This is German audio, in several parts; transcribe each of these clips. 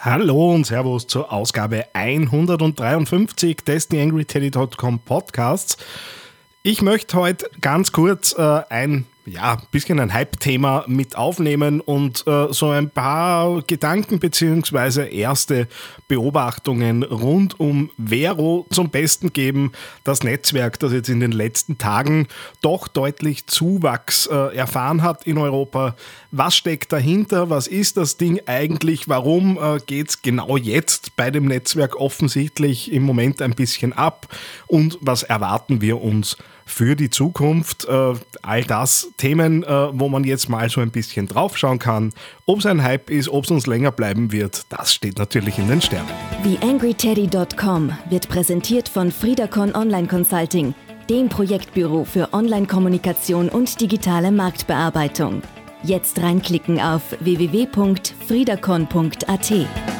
Hallo und Servus zur Ausgabe 153 des TheAngryTeddy.com Podcasts. Ich möchte heute ganz kurz äh, ein ja, bisschen ein Hype-Thema mit aufnehmen und äh, so ein paar Gedanken bzw. erste Beobachtungen rund um Vero zum Besten geben. Das Netzwerk, das jetzt in den letzten Tagen doch deutlich Zuwachs äh, erfahren hat in Europa. Was steckt dahinter? Was ist das Ding eigentlich? Warum äh, geht es genau jetzt bei dem Netzwerk offensichtlich im Moment ein bisschen ab? Und was erwarten wir uns für die Zukunft? Äh, all das Themen, äh, wo man jetzt mal so ein bisschen draufschauen kann. Ob es ein Hype ist, ob es uns länger bleiben wird, das steht natürlich in den Sternen. TheAngryTeddy.com wird präsentiert von Friedacon Online Consulting, dem Projektbüro für Online-Kommunikation und digitale Marktbearbeitung. Jetzt reinklicken auf www.friedacon.at.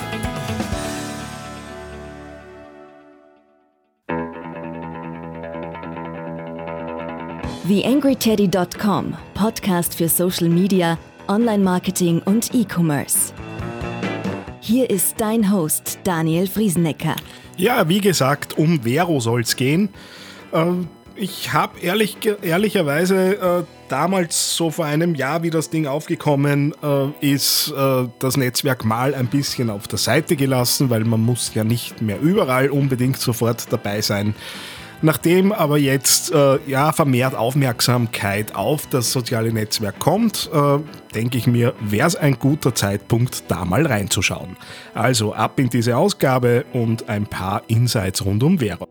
TheAngryTeddy.com, Podcast für Social Media, Online-Marketing und E-Commerce. Hier ist dein Host Daniel Friesenecker. Ja, wie gesagt, um Vero soll es gehen. Ähm, ich habe ehrlich, ehrlicherweise äh, damals, so vor einem Jahr, wie das Ding aufgekommen äh, ist, äh, das Netzwerk mal ein bisschen auf der Seite gelassen, weil man muss ja nicht mehr überall unbedingt sofort dabei sein. Nachdem aber jetzt äh, ja vermehrt Aufmerksamkeit auf das soziale Netzwerk kommt, äh, denke ich mir, wäre es ein guter Zeitpunkt, da mal reinzuschauen. Also ab in diese Ausgabe und ein paar Insights rund um Vero.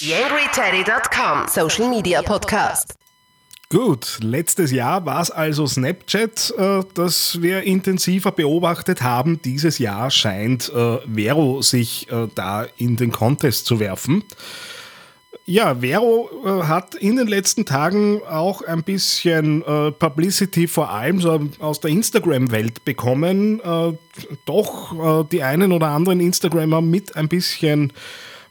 YangryTeddy.com Social Media Podcast. Gut, letztes Jahr war es also Snapchat, äh, das wir intensiver beobachtet haben. Dieses Jahr scheint äh, Vero sich äh, da in den Contest zu werfen. Ja, Vero äh, hat in den letzten Tagen auch ein bisschen äh, Publicity, vor allem so aus der Instagram-Welt bekommen. Äh, doch die einen oder anderen Instagrammer mit ein bisschen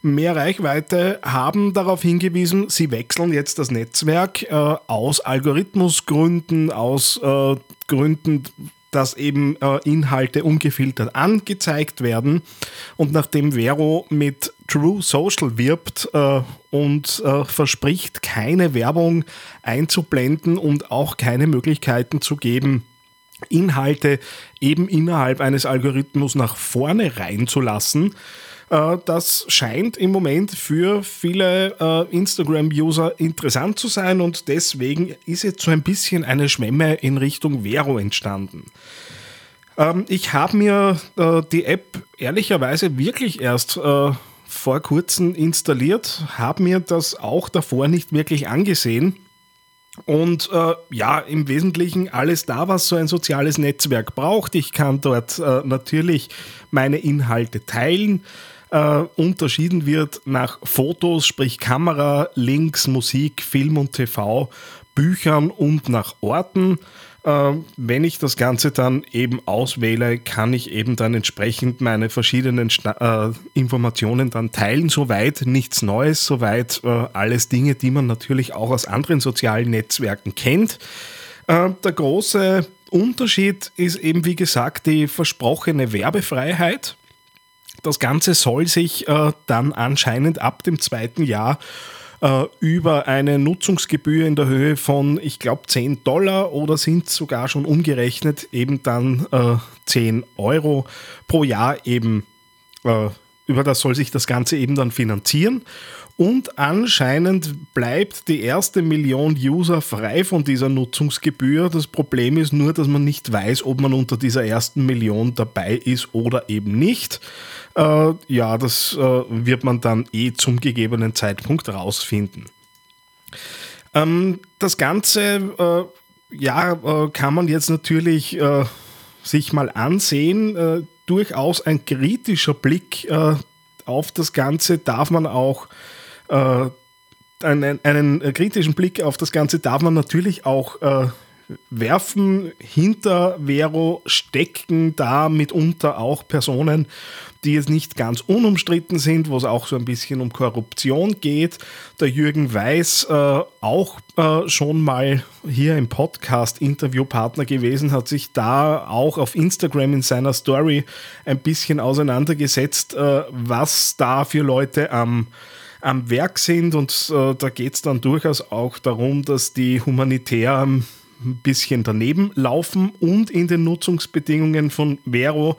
mehr Reichweite haben darauf hingewiesen, sie wechseln jetzt das Netzwerk äh, aus Algorithmusgründen, aus äh, Gründen, dass eben äh, Inhalte ungefiltert angezeigt werden. Und nachdem Vero mit True Social wirbt äh, und äh, verspricht, keine Werbung einzublenden und auch keine Möglichkeiten zu geben, Inhalte eben innerhalb eines Algorithmus nach vorne reinzulassen, das scheint im Moment für viele äh, Instagram-User interessant zu sein und deswegen ist jetzt so ein bisschen eine Schwemme in Richtung Vero entstanden. Ähm, ich habe mir äh, die App ehrlicherweise wirklich erst vor kurzem installiert, habe mir das auch davor nicht wirklich angesehen. Und äh, ja, im Wesentlichen alles da, was so ein soziales Netzwerk braucht. Ich kann dort äh, natürlich meine Inhalte teilen äh, unterschieden wird nach Fotos, sprich Kamera, Links, Musik, Film und TV, Büchern und nach Orten. Äh, wenn ich das Ganze dann eben auswähle, kann ich eben dann entsprechend meine verschiedenen Sta äh, Informationen dann teilen. Soweit nichts Neues, soweit äh, alles Dinge, die man natürlich auch aus anderen sozialen Netzwerken kennt. Äh, der große Unterschied ist eben, wie gesagt, die versprochene Werbefreiheit. Das Ganze soll sich äh, dann anscheinend ab dem zweiten Jahr äh, über eine Nutzungsgebühr in der Höhe von, ich glaube, 10 Dollar oder sind sogar schon umgerechnet eben dann äh, 10 Euro pro Jahr eben, äh, über das soll sich das Ganze eben dann finanzieren. Und anscheinend bleibt die erste Million User frei von dieser Nutzungsgebühr. Das Problem ist nur, dass man nicht weiß, ob man unter dieser ersten Million dabei ist oder eben nicht. Äh, ja, das äh, wird man dann eh zum gegebenen Zeitpunkt rausfinden. Ähm, das Ganze, äh, ja, äh, kann man jetzt natürlich äh, sich mal ansehen. Äh, durchaus ein kritischer Blick auf das Ganze darf man auch einen, einen, kritischen Blick auf das Ganze darf man natürlich auch werfen hinter Vero, stecken da mitunter auch Personen, die jetzt nicht ganz unumstritten sind, wo es auch so ein bisschen um Korruption geht. Der Jürgen Weiß, äh, auch äh, schon mal hier im Podcast Interviewpartner gewesen, hat sich da auch auf Instagram in seiner Story ein bisschen auseinandergesetzt, äh, was da für Leute am am Werk sind und äh, da geht es dann durchaus auch darum, dass die humanitär ein bisschen daneben laufen und in den Nutzungsbedingungen von Vero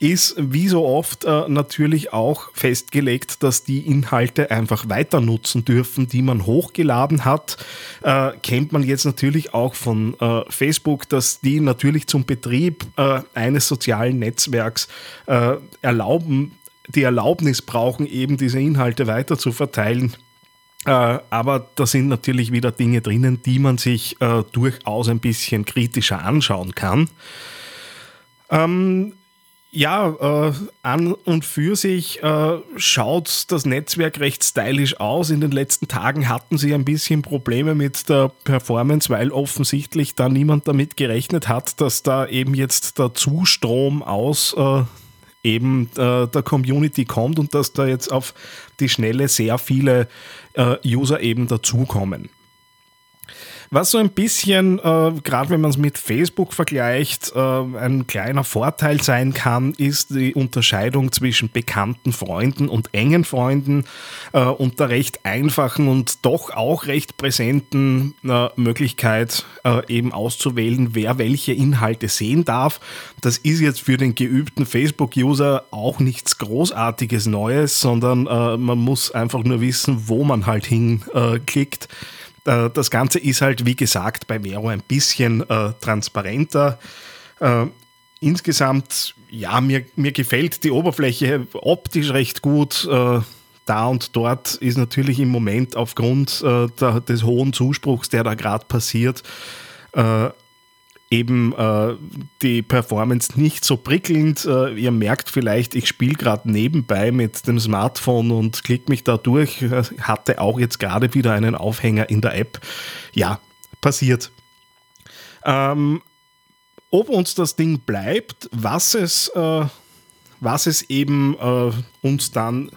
ist wie so oft äh, natürlich auch festgelegt, dass die Inhalte einfach weiter nutzen dürfen, die man hochgeladen hat. Äh, kennt man jetzt natürlich auch von äh, Facebook, dass die natürlich zum Betrieb äh, eines sozialen Netzwerks äh, erlauben, die Erlaubnis brauchen, eben diese Inhalte weiter zu verteilen. Äh, aber da sind natürlich wieder Dinge drinnen, die man sich durchaus ein bisschen kritischer anschauen kann. Ähm, ja, äh, an und für sich äh, schaut das Netzwerk recht stylisch aus. In den letzten Tagen hatten sie ein bisschen Probleme mit der Performance, weil offensichtlich da niemand damit gerechnet hat, dass da eben jetzt der Zustrom aus äh, eben äh, der Community kommt und dass da jetzt auf die Schnelle sehr viele äh, User eben dazukommen. Was so ein bisschen, äh, gerade wenn man es mit Facebook vergleicht, äh, ein kleiner Vorteil sein kann, ist die Unterscheidung zwischen bekannten Freunden und engen Freunden äh, der recht einfachen und doch auch recht präsenten äh, Möglichkeit, äh, eben auszuwählen, wer welche Inhalte sehen darf. Das ist jetzt für den geübten Facebook-User auch nichts Großartiges Neues, sondern äh, man muss einfach nur wissen, wo man halt hinklickt. Äh, das Ganze ist halt, wie gesagt, bei Vero ein bisschen äh, transparenter. Äh, insgesamt, ja, mir, mir gefällt die Oberfläche optisch recht gut. Äh, da und dort ist natürlich im Moment aufgrund äh, der, des hohen Zuspruchs, der da gerade passiert, äh, eben äh, die Performance nicht so prickelnd. Äh, ihr merkt vielleicht, ich spiele gerade nebenbei mit dem Smartphone und klicke mich da durch. Hatte auch jetzt gerade wieder einen Aufhänger in der App. Ja, passiert. Ähm, ob uns das Ding bleibt, was es, äh, was es eben äh, uns dann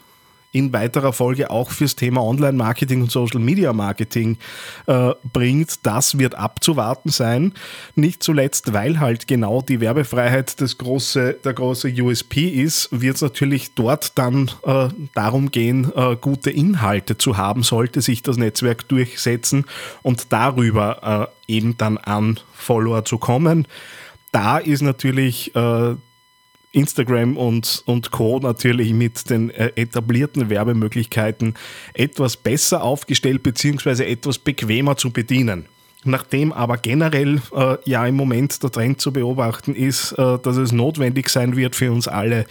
in weiterer Folge auch fürs Thema Online-Marketing und Social-Media-Marketing äh, bringt, das wird abzuwarten sein. Nicht zuletzt, weil halt genau die Werbefreiheit das große, der große USP ist, wird es natürlich dort dann äh, darum gehen, äh, gute Inhalte zu haben, sollte sich das Netzwerk durchsetzen und darüber äh, eben dann an Follower zu kommen. Da ist natürlich äh, Instagram und, und Co. natürlich mit den äh, etablierten Werbemöglichkeiten etwas besser aufgestellt bzw. etwas bequemer zu bedienen. Nachdem aber generell äh, ja im Moment der Trend zu beobachten ist, äh, dass es notwendig sein wird für uns alle,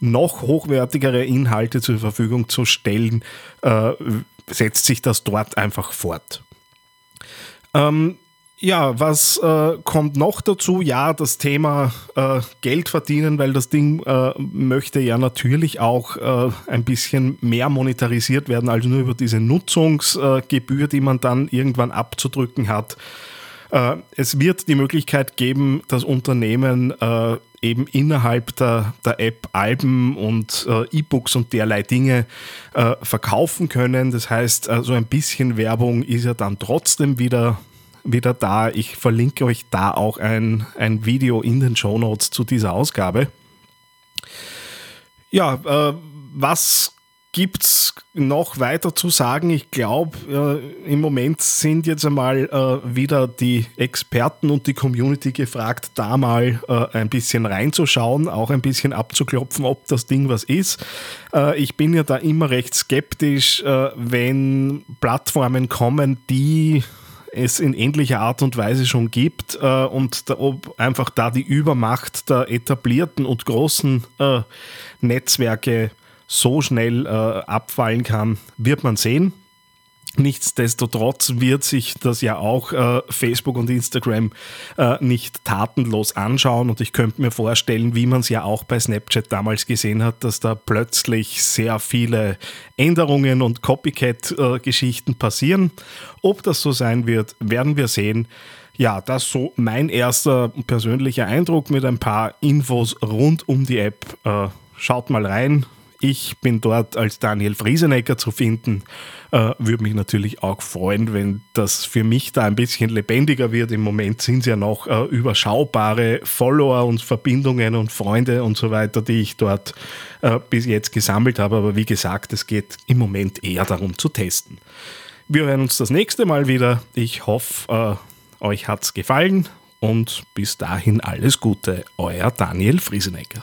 noch hochwertigere Inhalte zur Verfügung zu stellen, äh, setzt sich das dort einfach fort. Ähm, ja, was äh, kommt noch dazu? Ja, das Thema äh, Geld verdienen, weil das Ding äh, möchte ja natürlich auch äh, ein bisschen mehr monetarisiert werden, also nur über diese Nutzungsgebühr, die man dann irgendwann abzudrücken hat. Äh, es wird die Möglichkeit geben, dass Unternehmen äh, eben innerhalb der, der App Alben und E-Books und derlei Dinge verkaufen können. Das heißt, so ein bisschen Werbung ist ja dann trotzdem wieder wieder da. Ich verlinke euch da auch ein, ein Video in den Show Notes zu dieser Ausgabe. Ja, äh, was es noch weiter zu sagen? Ich glaube, äh, im Moment sind jetzt einmal äh, wieder die Experten und die Community gefragt, da mal äh, ein bisschen reinzuschauen, auch ein bisschen abzuklopfen, ob das Ding was ist. Äh, ich bin ja da immer recht skeptisch, äh, wenn Plattformen kommen, die es in ähnlicher Art und Weise schon gibt äh, und da, ob einfach da die Übermacht der etablierten und großen äh, Netzwerke so schnell äh, abfallen kann, wird man sehen. Nichtsdestotrotz wird sich das ja auch äh, Facebook und Instagram äh, nicht tatenlos anschauen und ich könnte mir vorstellen, wie man es ja auch bei Snapchat damals gesehen hat, dass da plötzlich sehr viele Änderungen und Copycat-Geschichten äh, passieren. Ob das so sein wird, werden wir sehen. Ja, das so mein erster persönlicher Eindruck mit ein paar Infos rund um die App. Äh, schaut mal rein. Ich bin dort als Daniel Friesenecker zu finden. Äh, Würde mich natürlich auch freuen, wenn das für mich da ein bisschen lebendiger wird. Im Moment sind es ja noch äh, überschaubare Follower und Verbindungen und Freunde und so weiter, die ich dort äh, bis jetzt gesammelt habe. Aber wie gesagt, es geht im Moment eher darum zu testen. Wir hören uns das nächste Mal wieder. Ich hoffe, äh, euch hat es gefallen und bis dahin alles Gute. Euer Daniel Friesenecker.